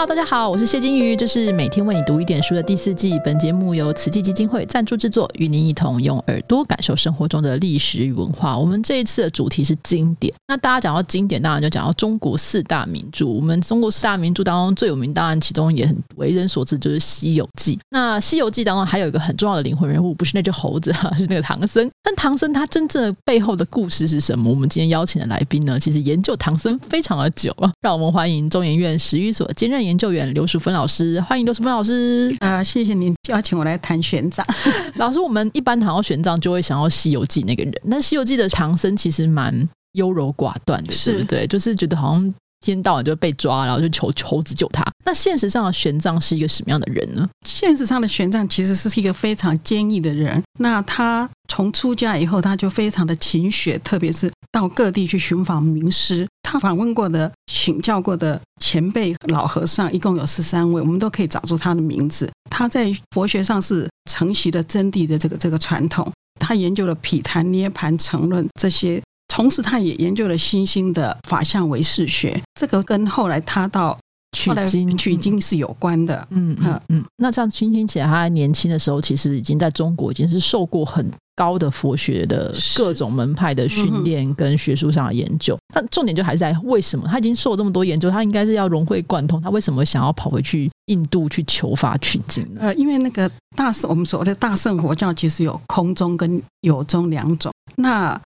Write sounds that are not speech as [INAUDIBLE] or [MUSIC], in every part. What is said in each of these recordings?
哈大家好，我是谢金鱼，这是每天为你读一点书的第四季。本节目由慈济基金会赞助制作，与您一同用耳朵感受生活中的历史与文化。我们这一次的主题是经典。那大家讲到经典，当然就讲到中国四大名著。我们中国四大名著当中最有名，当然其中也很为人所知，就是《西游记》。那《西游记》当中还有一个很重要的灵魂人物，不是那只猴子哈，是那个唐僧。但唐僧他真正的背后的故事是什么？我们今天邀请的来宾呢，其实研究唐僧非常的久了。让我们欢迎中研院史语所兼任研究员刘淑芬老师，欢迎刘淑芬老师。啊，谢谢您邀请我来谈玄奘 [LAUGHS] 老师。我们一般谈到玄奘，就会想到《西游记》那个人。那《西游记》的唐僧其实蛮优柔寡断的，对不对？就是觉得好像天到晚就被抓，然后就求猴子救他。那现实上的玄奘是一个什么样的人呢？现实上的玄奘其实是一个非常坚毅的人。那他从出家以后，他就非常的勤学，特别是到各地去寻访名师。他访问过的、请教过的前辈老和尚一共有十三位，我们都可以找出他的名字。他在佛学上是承袭了真谛的这个这个传统。他研究了毗昙、涅盘、成论这些，同时他也研究了新兴的法相唯识学。这个跟后来他到取经取经是有关的。嗯嗯嗯。那这样听听起来，他年轻的时候其实已经在中国已经是受过很。高的佛学的各种门派的训练跟学术上的研究，但重点就还是在为什么他已经受这么多研究，他应该是要融会贯通，他为什么想要跑回去印度去求法取经呢？呃，因为那个大圣，我们所谓的大圣佛教其实有空中跟有中两种。那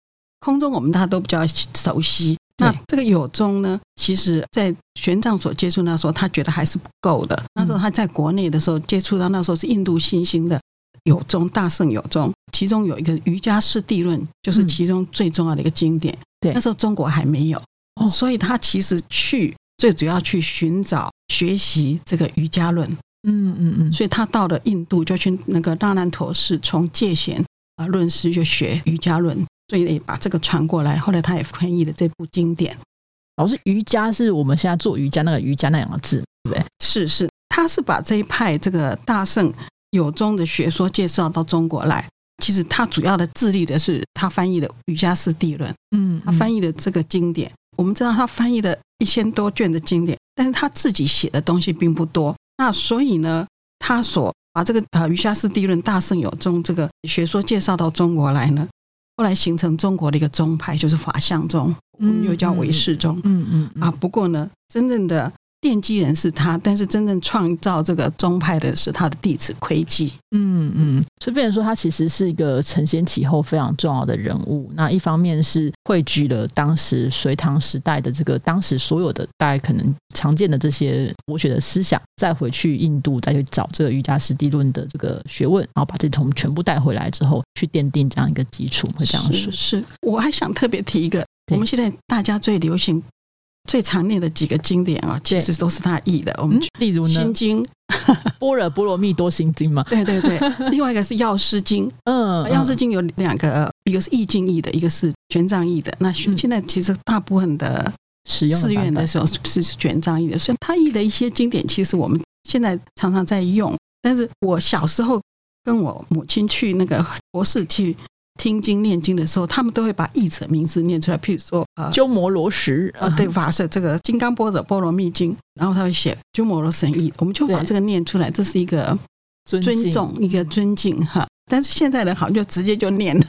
空中我们大家都比较熟悉，那这个有中呢，其实在玄奘所接触那时候，他觉得还是不够的。那时候他在国内的时候接触到那时候是印度新兴的。有宗大圣有宗，其中有一个《瑜伽师地论》，就是其中最重要的一个经典。对，那时候中国还没有，所以他其实去最主要去寻找学习这个瑜伽论。嗯嗯嗯，所以他到了印度就去那个大难陀寺，从戒贤啊论师就学瑜伽论，所以也把这个传过来。后来他也翻译了这部经典。老师，瑜伽是我们现在做瑜伽那个瑜伽那两个字，对不对？是是，他是把这一派这个大圣。有宗的学说介绍到中国来，其实他主要的致力的是他翻译的《瑜伽师地论》。嗯，他翻译的这个经典，我们知道他翻译了一千多卷的经典，但是他自己写的东西并不多。那所以呢，他所把这个呃《瑜伽师地论》大圣有宗这个学说介绍到中国来呢，后来形成中国的一个宗派，就是法相宗，又叫唯识宗。嗯嗯啊，不过呢，真正的。奠基人是他，但是真正创造这个宗派的是他的弟子窥基。嗯嗯，所以变成说他其实是一个承先启后非常重要的人物。那一方面是汇聚了当时隋唐时代的这个当时所有的大概可能常见的这些佛学的思想，再回去印度再去找这个瑜伽师地论的这个学问，然后把这从全部带回来之后，去奠定这样一个基础。会这样说。是，我还想特别提一个，我们现在大家最流行。最常念的几个经典啊，其实都是他译的。我们例如呢，《心经》[LAUGHS]《般若波罗蜜多心经》嘛。对对对，另外一个是《药师经》。嗯，《药师经》有两个，一个是易经译的，一个是玄奘译的。那现在其实大部分的使用寺院的时候是玄奘译的，所以他译的一些经典，其实我们现在常常在用。但是我小时候跟我母亲去那个博士去。听经念经的时候，他们都会把译者名字念出来。譬如说，呃，鸠摩罗什，呃，对，法师这个《金刚波若波罗蜜经》，然后他会写鸠摩罗什译，我们就把这个念出来，这是一个尊重，一个尊敬哈。但是现在人好像就直接就念了，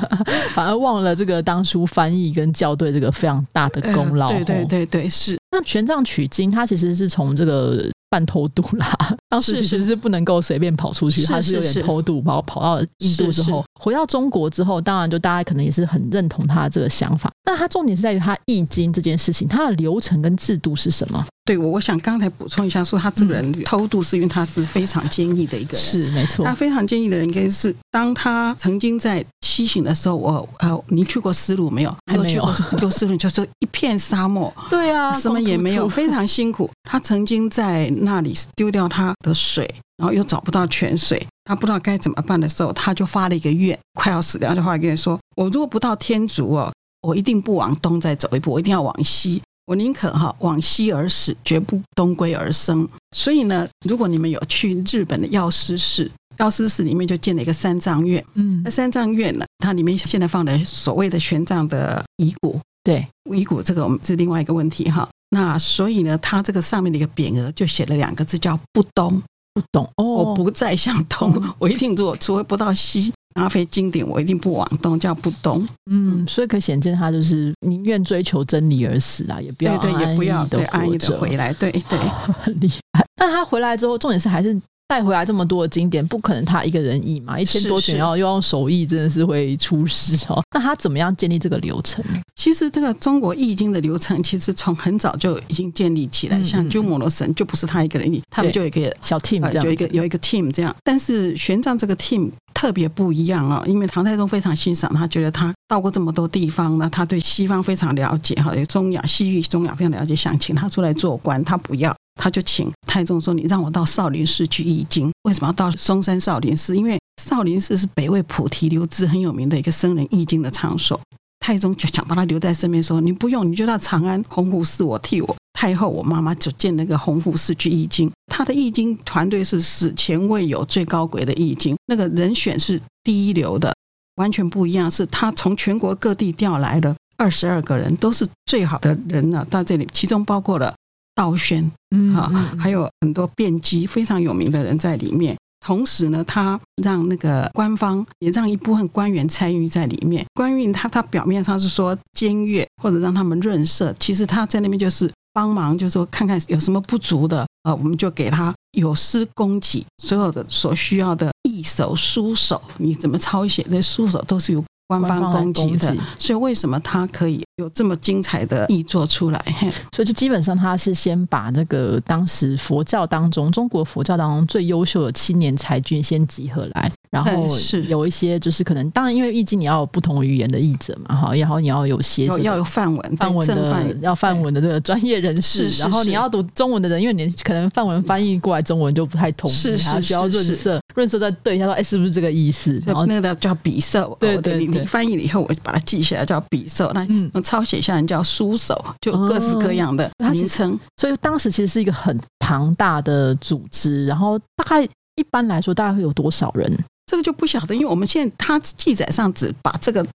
[LAUGHS] 反而忘了这个当初翻译跟校对这个非常大的功劳。对对对对，是。那玄奘取经，他其实是从这个。半偷渡啦，[LAUGHS] 当时其实是不能够随便跑出去，他是有点偷渡，跑跑到印度之后，回到中国之后，当然就大家可能也是很认同他的这个想法。那他重点是在于他易经这件事情，他的流程跟制度是什么？对我，我想刚才补充一下，说他这个人偷渡是因为他是非常坚毅的一个人，是没错。他非常坚毅的人，应该是当他曾经在西行的时候，我呃，您去过丝路没有？还没有。过丝路就是一片沙漠，[LAUGHS] 对啊，什么也没有，非常辛苦。他曾经在那里丢掉他的水，然后又找不到泉水，他不知道该怎么办的时候，他就发了一个愿，快要死掉的话，跟你说：我如果不到天竺哦，我一定不往东再走一步，我一定要往西。我宁可哈往西而死，绝不东归而生。所以呢，如果你们有去日本的药师寺，药师寺里面就建了一个三藏院。嗯，那三藏院呢，它里面现在放的所谓的玄奘的遗骨。对，遗骨这个我们是另外一个问题哈。那所以呢，它这个上面的一个匾额就写了两个字叫“不东不懂”，哦，我不再向东，我一定如果除非不到西。阿飞经典，我一定不往东，叫不东。嗯，所以可显见他就是宁愿追求真理而死啊，也不要对对，也不要对安逸的回来。对对，[LAUGHS] 很厉害。但他回来之后，重点是还是。带回来这么多的经典，不可能他一个人译嘛？一千多卷要又要手译，真的是会出事哦。[LAUGHS] 那他怎么样建立这个流程？其实这个中国易经的流程，其实从很早就已经建立起来。像鸠摩罗什就不是他一个人译，他们就有一个小 team，有一个有一个 team 这样。但是玄奘这个 team 特别不一样啊，因为唐太宗非常欣赏他，觉得他到过这么多地方呢，他对西方非常了解哈，中亚、西域、中亚非常了解，想请他出来做官，他不要。他就请太宗说：“你让我到少林寺去译经。为什么要到嵩山少林寺？因为少林寺是北魏菩提留支很有名的一个僧人译经的场所。太宗就想把他留在身边，说：‘你不用，你就到长安洪福寺，我替我太后，我妈妈就建那个洪福寺去译经。他的译经团队是史前未有最高贵的译经，那个人选是第一流的，完全不一样。是他从全国各地调来的二十二个人，都是最好的人呢，到这里，其中包括了。”道宣，嗯，好，还有很多辩机非常有名的人在里面。同时呢，他让那个官方也让一部分官员参与在里面。官运他他表面上是说监阅或者让他们润色，其实他在那边就是帮忙，就是说看看有什么不足的，呃，我们就给他有失供给，所有的所需要的一手、书手，你怎么抄写这书手都是由官方攻击的。所以为什么他可以？有这么精彩的译作出来，[LAUGHS] 所以就基本上他是先把这个当时佛教当中中国佛教当中最优秀的青年才俊先集合来。然后 [LAUGHS] 是有一些，就是可能当然，因为易经你要有不同语言的译者嘛，哈，然后你要有写要有范文，范文的要范文的这个专业人士，然后你要读中文的人，因为你可能范文翻译过来中文就不太通，是是需要润色，润色再对一下说，哎，是不是这个意思？然后那个叫笔色，对对，你翻译了以后，我就把它记下来叫笔色，那嗯，抄写下来叫书手，就各式各样的名称。所以当时其实是一个很庞大的组织，然后大概一般来说大概会有多少人？这个就不晓得，因为我们现在他记载上只把这个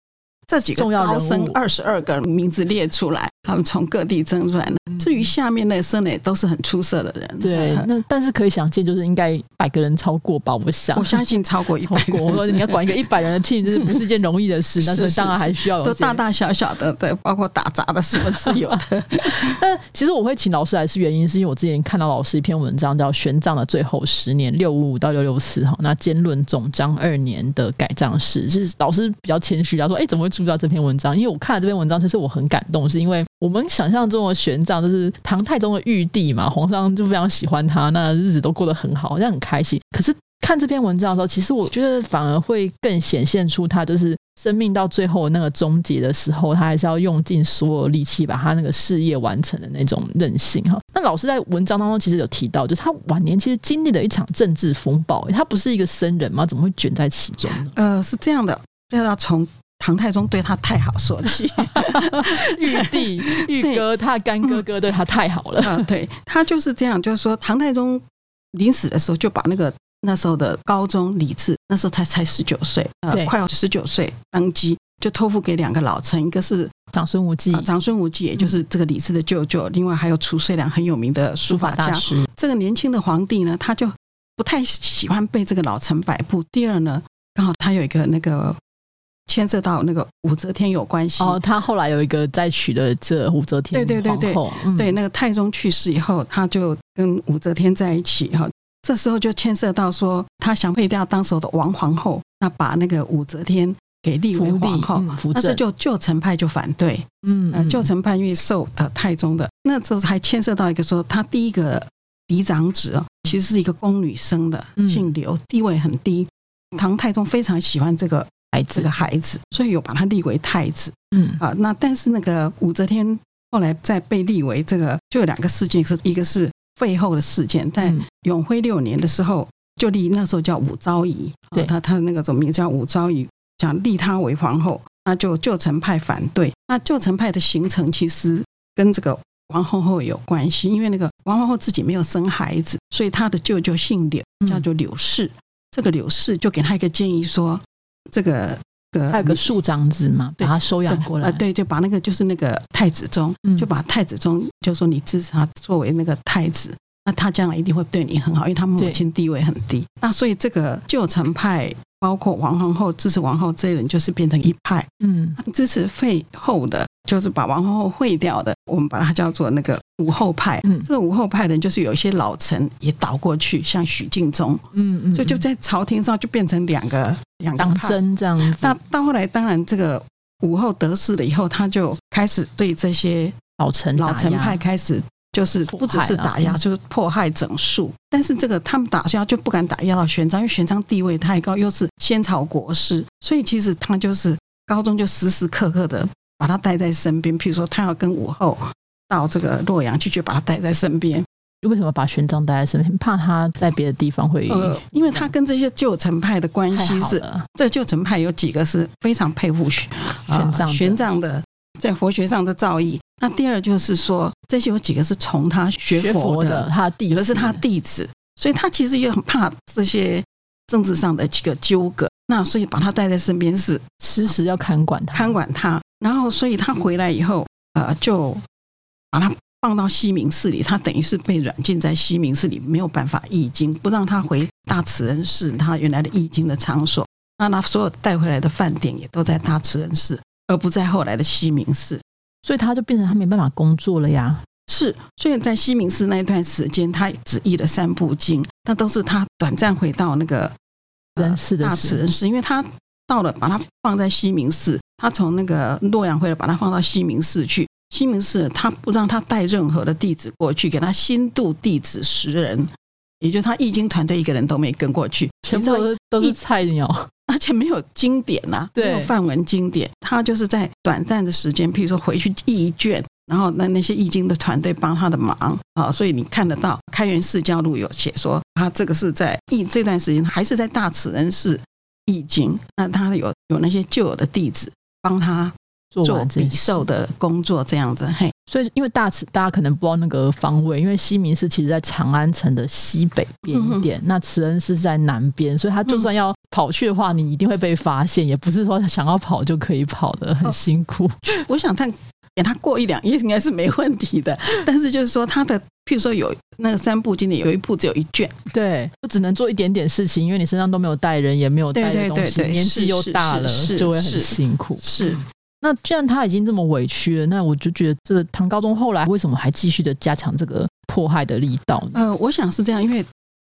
这几个高僧二十二个名字列出来。他们从各地征出来的。至于下面那僧呢，都是很出色的人。对，那但是可以想见，就是应该百个人超过吧？我想，我相信超过一百。我说你要管一个一百人的 team，就是不是一件容易的事。但 [LAUGHS] 是当然还需要有大大小小的，对，包括打杂的什么自由的。[LAUGHS] 那其实我会请老师来，是原因是因为我之前看到老师一篇文章，叫《玄奘的最后十年（六五五到六六四）》哈，那兼论总章二年的改账史。就是老师比较谦虚，他说：“哎，怎么会注意到这篇文章？因为我看了这篇文章，其实我很感动，是因为。”我们想象中的玄奘就是唐太宗的玉帝嘛，皇上就非常喜欢他，那日子都过得很好，好像很开心。可是看这篇文章的时候，其实我觉得反而会更显现出他就是生命到最后那个终结的时候，他还是要用尽所有力气把他那个事业完成的那种韧性哈。那老师在文章当中其实有提到，就是他晚年其实经历了一场政治风暴，他不是一个僧人吗？怎么会卷在其中呢？呃，是这样的，要从。唐太宗对他太好说起，[LAUGHS] 玉帝、[LAUGHS] 玉哥，他干哥哥对他太好了。嗯，对 [LAUGHS] 他就是这样，就是说唐太宗临死的时候，就把那个那时候的高宗李治，那时候才才十九岁，呃，快要十九岁登基，就托付给两个老臣，一个是长孙无忌，长孙无忌也就是这个李治的舅舅，另外还有褚遂良很有名的书法家。这个年轻的皇帝呢，他就不太喜欢被这个老臣摆布。第二呢，刚好他有一个那个。牵涉到那个武则天有关系。哦，他后来有一个再娶的这武则天对对对对，对那个太宗去世以后，他就跟武则天在一起哈。这时候就牵涉到说，他想配掉当时的王皇后，那把那个武则天给立为皇后，那这就旧臣派就反对，嗯，旧臣派因为受呃太宗的，那时候还牵涉到一个说，他第一个嫡长子其实是一个宫女生的，姓刘，地位很低，唐太宗非常喜欢这个。孩子个孩子，所以有把他立为太子。嗯啊，那但是那个武则天后来在被立为这个，就有两个事件，是一个是废后的事件，在永徽六年的时候就立，那时候叫武昭仪，对，他他的那个总名叫武昭仪，想立她为皇后，那就旧臣派反对。那旧臣派的形成其实跟这个王皇后有关系，因为那个王皇后自己没有生孩子，所以她的舅舅姓柳，叫做柳氏。这个柳氏就给他一个建议说。这个个还有个庶长子嘛，把对他收养过来。呃，对，就把那个就是那个太子宗，嗯就把太子宗，就说你支持他作为那个太子，那他将来一定会对你很好，因为他母亲地位很低。那所以这个旧臣派，包括王皇后支持王后这一人，就是变成一派；嗯，支持废后的，就是把王皇后废掉的，我们把它叫做那个武后派。嗯这个武后派的人，就是有一些老臣也倒过去，像许敬宗，嗯嗯，所以就在朝廷上就变成两个两个党派。争这样子那，到后来，当然这个武后得势了以后，他就开始对这些老臣老臣派开始就是不只是打压，啊就是迫害整肃。但是这个他们打压就不敢打压到玄奘，因为玄奘地位太高，又是先朝国师，所以其实他就是高中就时时刻刻的把他带在身边。譬如说，他要跟武后到这个洛阳去，就把他带在身边。为什么把玄奘带在身边？怕他在别的地方会呃，因为他跟这些旧臣派的关系是。这旧臣派有几个是非常佩服玄玄奘的玄奘的在佛学上的造诣。那第二就是说，这些有几个是从他学学佛的，的，他的弟子有的是他弟子，所以他其实也很怕这些政治上的几个纠葛。那所以把他带在身边是时时要看管他，看管他，然后所以他回来以后，呃，就把他放到西明寺里，他等于是被软禁在西明寺里，没有办法译经，不让他回大慈恩寺，他原来的译经的场所。那他所有带回来的饭点也都在大慈恩寺，而不在后来的西明寺。所以他就变成他没办法工作了呀。是，所以在西明寺那一段时间，他只译了三部经，那都是他短暂回到那个人世的大慈恩寺，因为他到了，把他放在西明寺，他从那个洛阳回来，把他放到西明寺去。西明寺他不让他带任何的弟子过去，给他新度弟子十人，也就是他易经团队一个人都没跟过去，全部都是菜鸟，而且没有经典呐、对。没有范文经典，他就是在短暂的时间，譬如说回去译一卷，然后那那些易经的团队帮他的忙。啊，所以你看得到《开元释教录》有写说，他这个是在译这段时间还是在大慈恩寺易经，那他有有那些旧有的弟子帮他做做笔完这件事授的工作，这样子，嘿，所以因为大慈大家可能不知道那个方位，因为西明寺其实在长安城的西北边一点，那慈恩寺在南边，所以他就算要跑去的话，你一定会被发现，也不是说想要跑就可以跑的，很辛苦。[LAUGHS] 我想他给他过一两页应该是没问题的，但是就是说他的，譬如说有那个三部经典，有一部只有一卷。对，就只能做一点点事情，因为你身上都没有带人，也没有带的对对东西，对对年纪又大了，就会很辛苦。是，那既然他已经这么委屈了，那我就觉得这个唐高宗后来为什么还继续的加强这个迫害的力道呢？呃，我想是这样，因为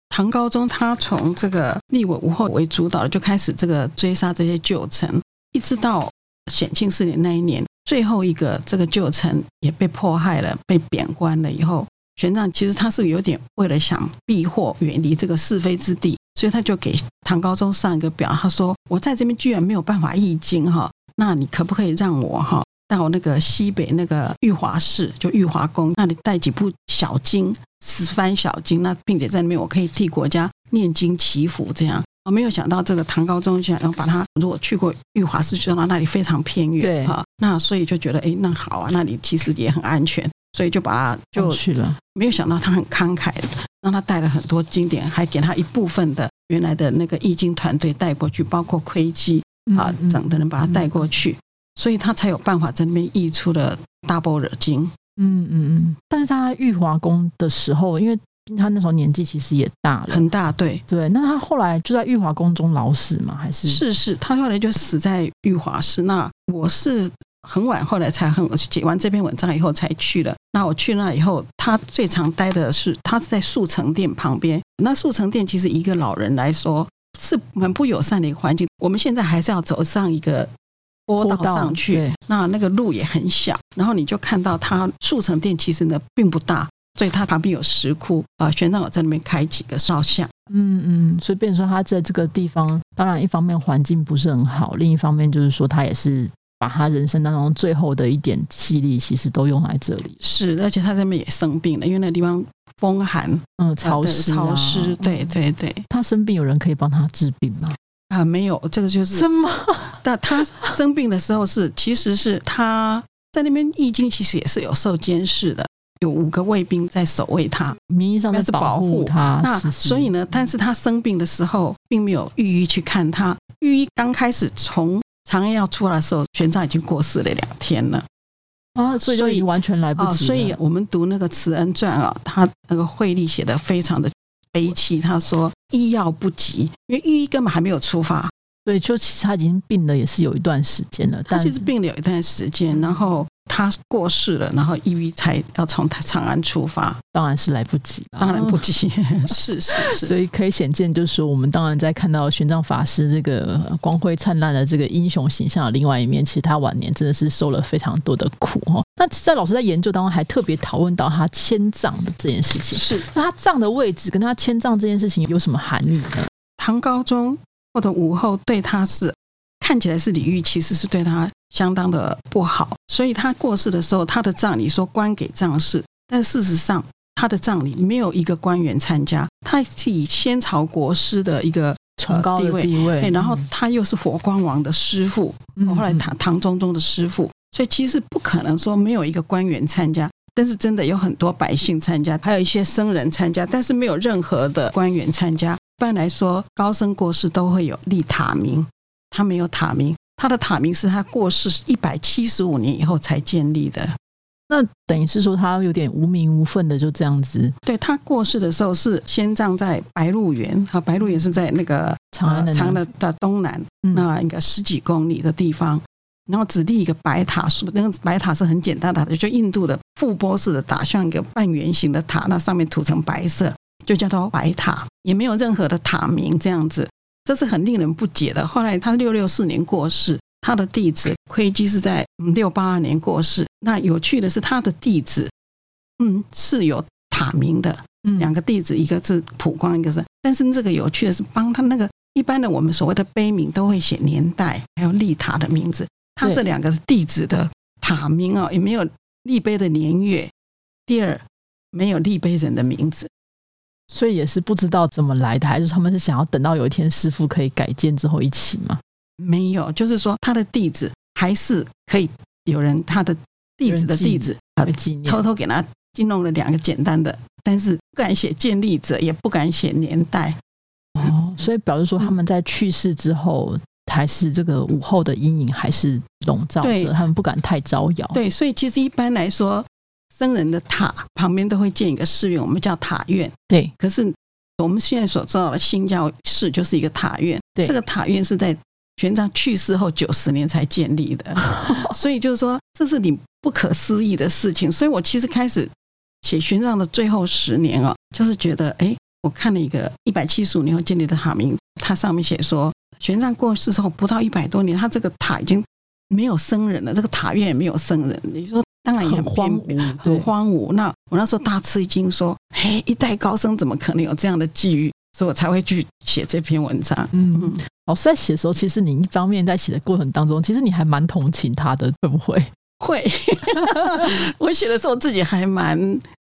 唐高宗他从这个立委吴后为主导，就开始这个追杀这些旧臣，一直到显庆四年那一年，最后一个这个旧臣也被迫害了，被贬官了以后，玄奘其实他是有点为了想避祸，远离这个是非之地，所以他就给唐高宗上一个表，他说我在这边居然没有办法译经哈，那你可不可以让我哈？到那个西北那个玉华寺，就玉华宫那里带几部小经，十番小经，那并且在那边我可以替国家念经祈福，这样。我没有想到这个唐高宗想要把他，如果去过玉华寺，就知道那里非常偏远哈，那所以就觉得哎，那好啊，那里其实也很安全，所以就把他就去了，没有想到他很慷慨的，让他带了很多经典，还给他一部分的原来的那个易经团队带过去，包括窥基啊嗯等的人把他带过去，所以他才有办法在那边译出了大般若经。嗯嗯嗯。但是他玉华宫的时候，因为他那时候年纪其实也大了，很大，对，对。那他后来就在玉华宫中老死吗？还是是是，他后来就死在玉华寺。那我是很晚后来才很写完这篇文章以后才去的。那我去那以后，他最常待的是他是在速成店旁边。那速成店其实一个老人来说是很不友善的一个环境。我们现在还是要走上一个坡道上去对，那那个路也很小，然后你就看到他速成店其实呢并不大。所以它旁边有石窟啊，玄奘有在那边开几个烧像，嗯嗯，所以变成说他在这个地方，当然一方面环境不是很好，另一方面就是说他也是把他人生当中最后的一点气力，其实都用在这里。是，而且他在那边也生病了，因为那地方风寒，嗯，潮湿、啊，潮湿，对对对，他生病有人可以帮他治病吗？啊，没有，这个就是什么？[LAUGHS] 但他生病的时候是，其实是他在那边易经，其实也是有受监视的，有五个卫兵在守卫他。名义上是保护他，那所以呢，但是他生病的时候，并没有御医去看他。御医刚开始从长安要出来的时候，玄奘已经过世了两天了。啊，所以就已经完全来不及了。所以我们读那个《慈恩传》啊，他那个惠利写的非常的悲戚。他说医药不及，因为御医根本还没有出发。对，就其实他已经病了，也是有一段时间了。他其实病了有一段时间，然后。他过世了，然后义瑜才要从长安出发，当然是来不及，当然不及，[LAUGHS] 是是是，所以可以显见，就是说，我们当然在看到玄奘法师这个光辉灿烂的这个英雄形象的另外一面，其实他晚年真的是受了非常多的苦哈。那在老师在研究当中，还特别讨论到他迁葬的这件事情，是那他葬的位置跟他迁葬这件事情有什么含义呢？唐高宗或者武后对他是看起来是礼遇，其实是对他。相当的不好，所以他过世的时候，他的葬礼说官给葬事，但事实上他的葬礼没有一个官员参加，他是以先朝国师的一个崇高的地位，然后他又是佛光王的师傅，后来唐唐中宗的师傅，所以其实不可能说没有一个官员参加，但是真的有很多百姓参加，还有一些僧人参加，但是没有任何的官员参加。一般来说，高僧过世都会有立塔名，他没有塔名。他的塔名是他过世一百七十五年以后才建立的，那等于是说他有点无名无分的就这样子。对他过世的时候是先葬在白鹿原，啊，白鹿原是在那个长安的长的的东南那一个十几公里的地方，然后只立一个白塔，是那个白塔是很简单的，就印度的覆钵式的塔，像一个半圆形的塔，那上面涂成白色，就叫做白塔，也没有任何的塔名这样子。这是很令人不解的。后来他六六四年过世，他的弟子窥基是在六八二年过世。那有趣的是，他的弟子，嗯，是有塔名的。两个弟子，一个是普光，一个是。但是这个有趣的是，帮他那个一般的我们所谓的碑名都会写年代，还有立塔的名字。他这两个弟子的塔名啊，也没有立碑的年月。第二，没有立碑人的名字。所以也是不知道怎么来的，还是他们是想要等到有一天师傅可以改建之后一起吗？没有，就是说他的弟子还是可以有人他的弟子的弟子啊，偷偷给他进弄了两个简单的，但是不敢写建立者，也不敢写年代。哦，所以表示说他们在去世之后，还是这个午后的阴影还是笼罩着，他们不敢太招摇。对，所以其实一般来说。僧人的塔旁边都会建一个寺院，我们叫塔院。对，可是我们现在所知道的新教寺就是一个塔院。对，这个塔院是在玄奘去世后九十年才建立的，[LAUGHS] 所以就是说这是你不可思议的事情。所以我其实开始写玄奘的最后十年啊，就是觉得，哎，我看了一个一百七十五年后建立的塔名，它上面写说，玄奘过世之后不到一百多年，他这个塔已经没有僧人了，这个塔院也没有僧人。你说？当然也很荒芜，很荒芜。那我那时候大吃一惊，说：“嘿，一代高僧怎么可能有这样的际遇？”所以我才会去写这篇文章。嗯嗯，老师在写的时候，其实你一方面在写的过程当中，其实你还蛮同情他的，会不会？会。[LAUGHS] 我写的时候自己还蛮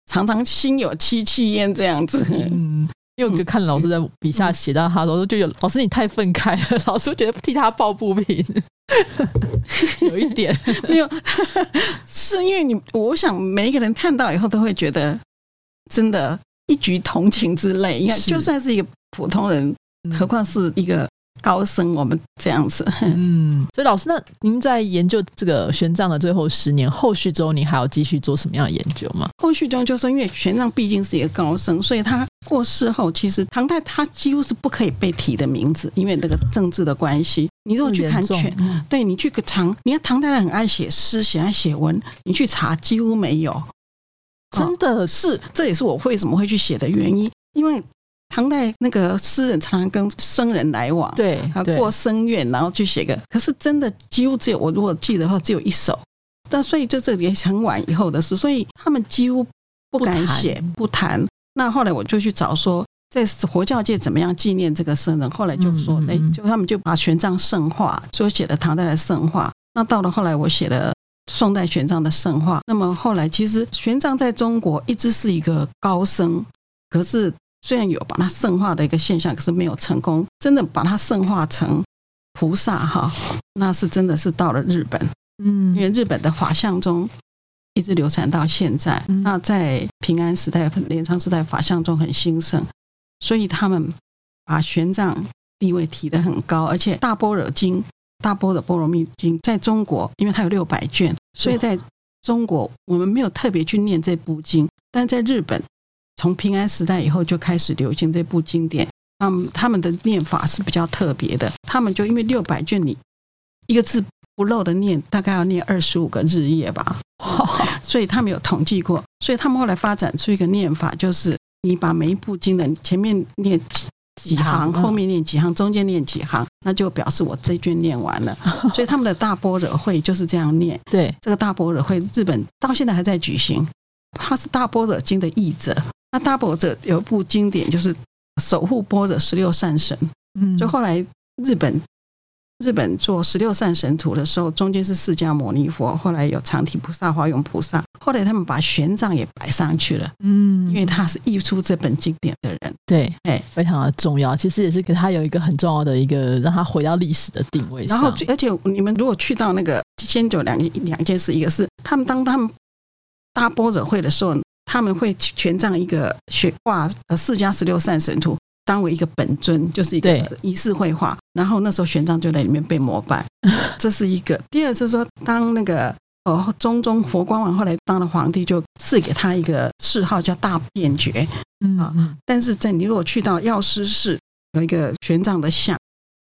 常常心有戚戚焉这样子。嗯。因为我就看老师在笔下写到他说，就有老师你太愤慨了，老师觉得替他抱不平，[LAUGHS] 有一点没有，[LAUGHS] 是因为你，我想每一个人看到以后都会觉得真的，一举同情之泪。你看，就算是一个普通人，何况是一个。高僧，我们这样子，嗯，所以老师，那您在研究这个玄奘的最后十年，后续中您还要继续做什么样的研究吗？后续中就是，因为玄奘毕竟是一个高僧，所以他过世后，其实唐代他几乎是不可以被提的名字，因为那个政治的关系。你如果去看全，对你去个唐，你看唐代人很爱写诗，喜欢写文，你去查几乎没有，真的是，这也是我为什么会去写的原因，因为。唐代那个诗人常常跟僧人来往，对，啊，过僧院，然后去写个。可是真的几乎只有我如果记得话，只有一首。但所以就这也很晚以后的事，所以他们几乎不敢写，不谈。那后来我就去找说，在佛教界怎么样纪念这个僧人。后来就说，哎，就他们就把玄奘圣化，所以写的唐代的圣化。那到了后来，我写了宋代玄奘的圣化。那么后来，其实玄奘在中国一直是一个高僧，可是。虽然有把它圣化的一个现象，可是没有成功真的把它圣化成菩萨哈，那是真的是到了日本，嗯，因为日本的法相中一直流传到现在，那在平安时代、镰仓时代法相中很兴盛，所以他们把玄奘地位提得很高，而且大般若经大般若波罗蜜经在中国，因为它有六百卷，所以在中国我们没有特别去念这部经，但在日本，从平安时代以后就开始流行这部经典。那么，他们的念法是比较特别的，他们就因为六百卷里一个字不漏的念，大概要念二十五个日夜吧，所以他们有统计过，所以他们后来发展出一个念法，就是你把每一部经的前面念几行，后面念几行，中间念几行，那就表示我这卷念完了。[LAUGHS] 所以他们的大波惹会就是这样念。对，这个大波惹会日本到现在还在举行，他是大波惹经的译者。那大伯者有一部经典就是。守护波者十六善神，嗯，就后来日本日本做十六善神图的时候，中间是释迦牟尼佛，后来有长体菩萨、华容菩萨，后来他们把玄奘也摆上去了，嗯，因为他是译出这本经典的人，对，哎，非常的重要，其实也是给他有一个很重要的一个让他回到历史的定位。然后，而且你们如果去到那个先有两两件事，一个是他们当他们大波者会的时候。他们会权杖一个学挂呃四加十六善神图，当为一个本尊，就是一个仪式绘画。然后那时候玄奘就在里面被膜拜，[LAUGHS] 这是一个。第二就是说，当那个呃中宗佛光王后来当了皇帝，就赐给他一个谥号叫大辩觉。嗯啊，但是在你如果去到药师寺，有一个玄奘的像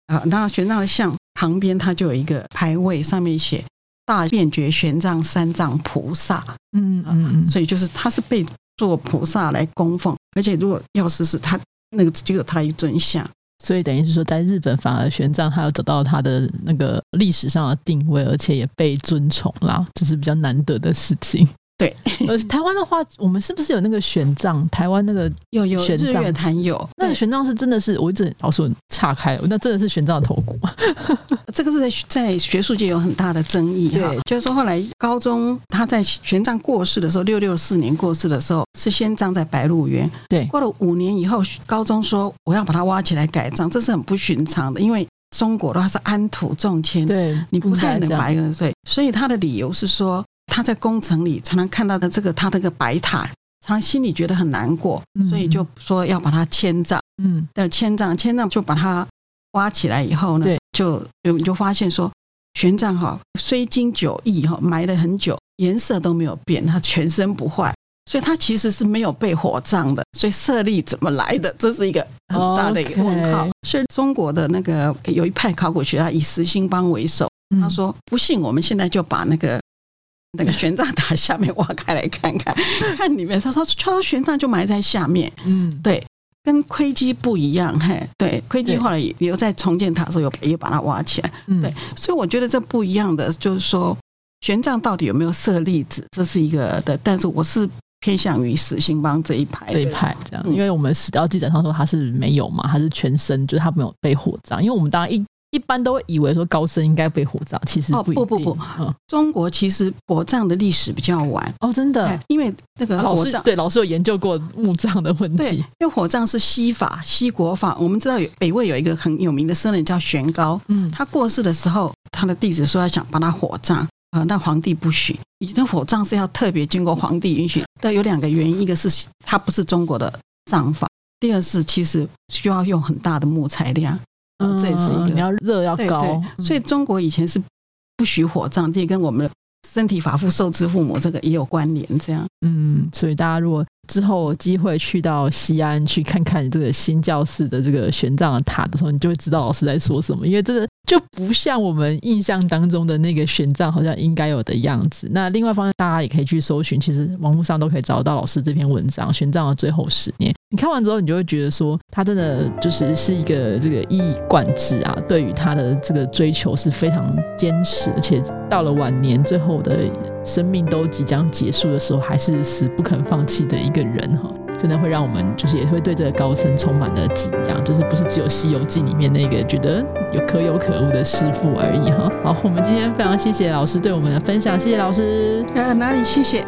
啊，那玄奘的像旁边他就有一个牌位，上面写。大辩觉玄奘三藏菩萨，嗯嗯嗯，所以就是他是被做菩萨来供奉，而且如果药师是他那个只有他一尊像，所以等于是说，在日本反而玄奘他要找到他的那个历史上的定位，而且也被尊崇啦，这是比较难得的事情。对，[LAUGHS] 呃，台湾的话，我们是不是有那个玄奘？台湾那个有有日月潭有，那个玄奘是真的是，我一直老是岔开了，那真的是玄奘的头骨吗？[LAUGHS] 这个是在在学术界有很大的争议。对，就是说后来高中他在玄奘过世的时候，六六四年过世的时候，是先葬在白鹿原。对，过了五年以后，高中说我要把它挖起来改葬，这是很不寻常的，因为中国的话是安土重迁，对你不太能白人对，所以他的理由是说。他在工程里常常看到的这个他这个白塔，常心里觉得很难过，所以就说要把它迁葬。嗯，的迁葬，迁葬就把它挖起来以后呢，就就就发现说，玄奘哈虽经九亿哈埋了很久，颜色都没有变，他全身不坏，所以他其实是没有被火葬的。所以舍利怎么来的？这是一个很大的一个问号。所以中国的那个有一派考古学家以石兴邦为首，他说不信，我们现在就把那个。那个玄奘塔下面挖开来看看，[LAUGHS] 看里面，他说，他说玄奘就埋在下面，嗯，对，跟窥基不一样，嘿，对，窥基后来也又在重建塔的时候，有也把它挖起来，嗯。对，所以我觉得这不一样的，就是说玄奘到底有没有设例子，这是一个的，但是我是偏向于史兴邦这一派，这一派这样，因为我们史料记载上说他是没有嘛，他是全身，就是他没有被火葬，因为我们当然一。一般都会以为说高僧应该被火葬，其实不不不不，中国其实火葬的历史比较晚。哦，真的，因为那个老师对老师有研究过墓葬的问题，因为火葬是西法西国法，我们知道有北魏有一个很有名的僧人叫玄高，嗯，他过世的时候，他的弟子说要想把他火葬啊，那皇帝不许，以前火葬是要特别经过皇帝允许，但有两个原因，一个是他不是中国的葬法，第二是其实需要用很大的木材量。这也是一个你要热要高，所以中国以前是不许火葬，这跟我们的身体发肤受之父母这个也有关联。这样，嗯，所以大家如果之后有机会去到西安去看看这个新教寺的这个玄奘的塔的时候，你就会知道老师在说什么，因为真的。就不像我们印象当中的那个玄奘好像应该有的样子。那另外方面，大家也可以去搜寻，其实网络上都可以找到老师这篇文章《玄奘的最后十年》。你看完之后，你就会觉得说，他真的就是是一个这个一以贯之啊，对于他的这个追求是非常坚持，而且到了晚年最后的生命都即将结束的时候，还是死不肯放弃的一个人哈。真的会让我们就是也会对这个高僧充满了敬仰，就是不是只有《西游记》里面那个觉得有可有可无的师傅而已哈。好，我们今天非常谢谢老师对我们的分享，谢谢老师。呃，哪里谢谢。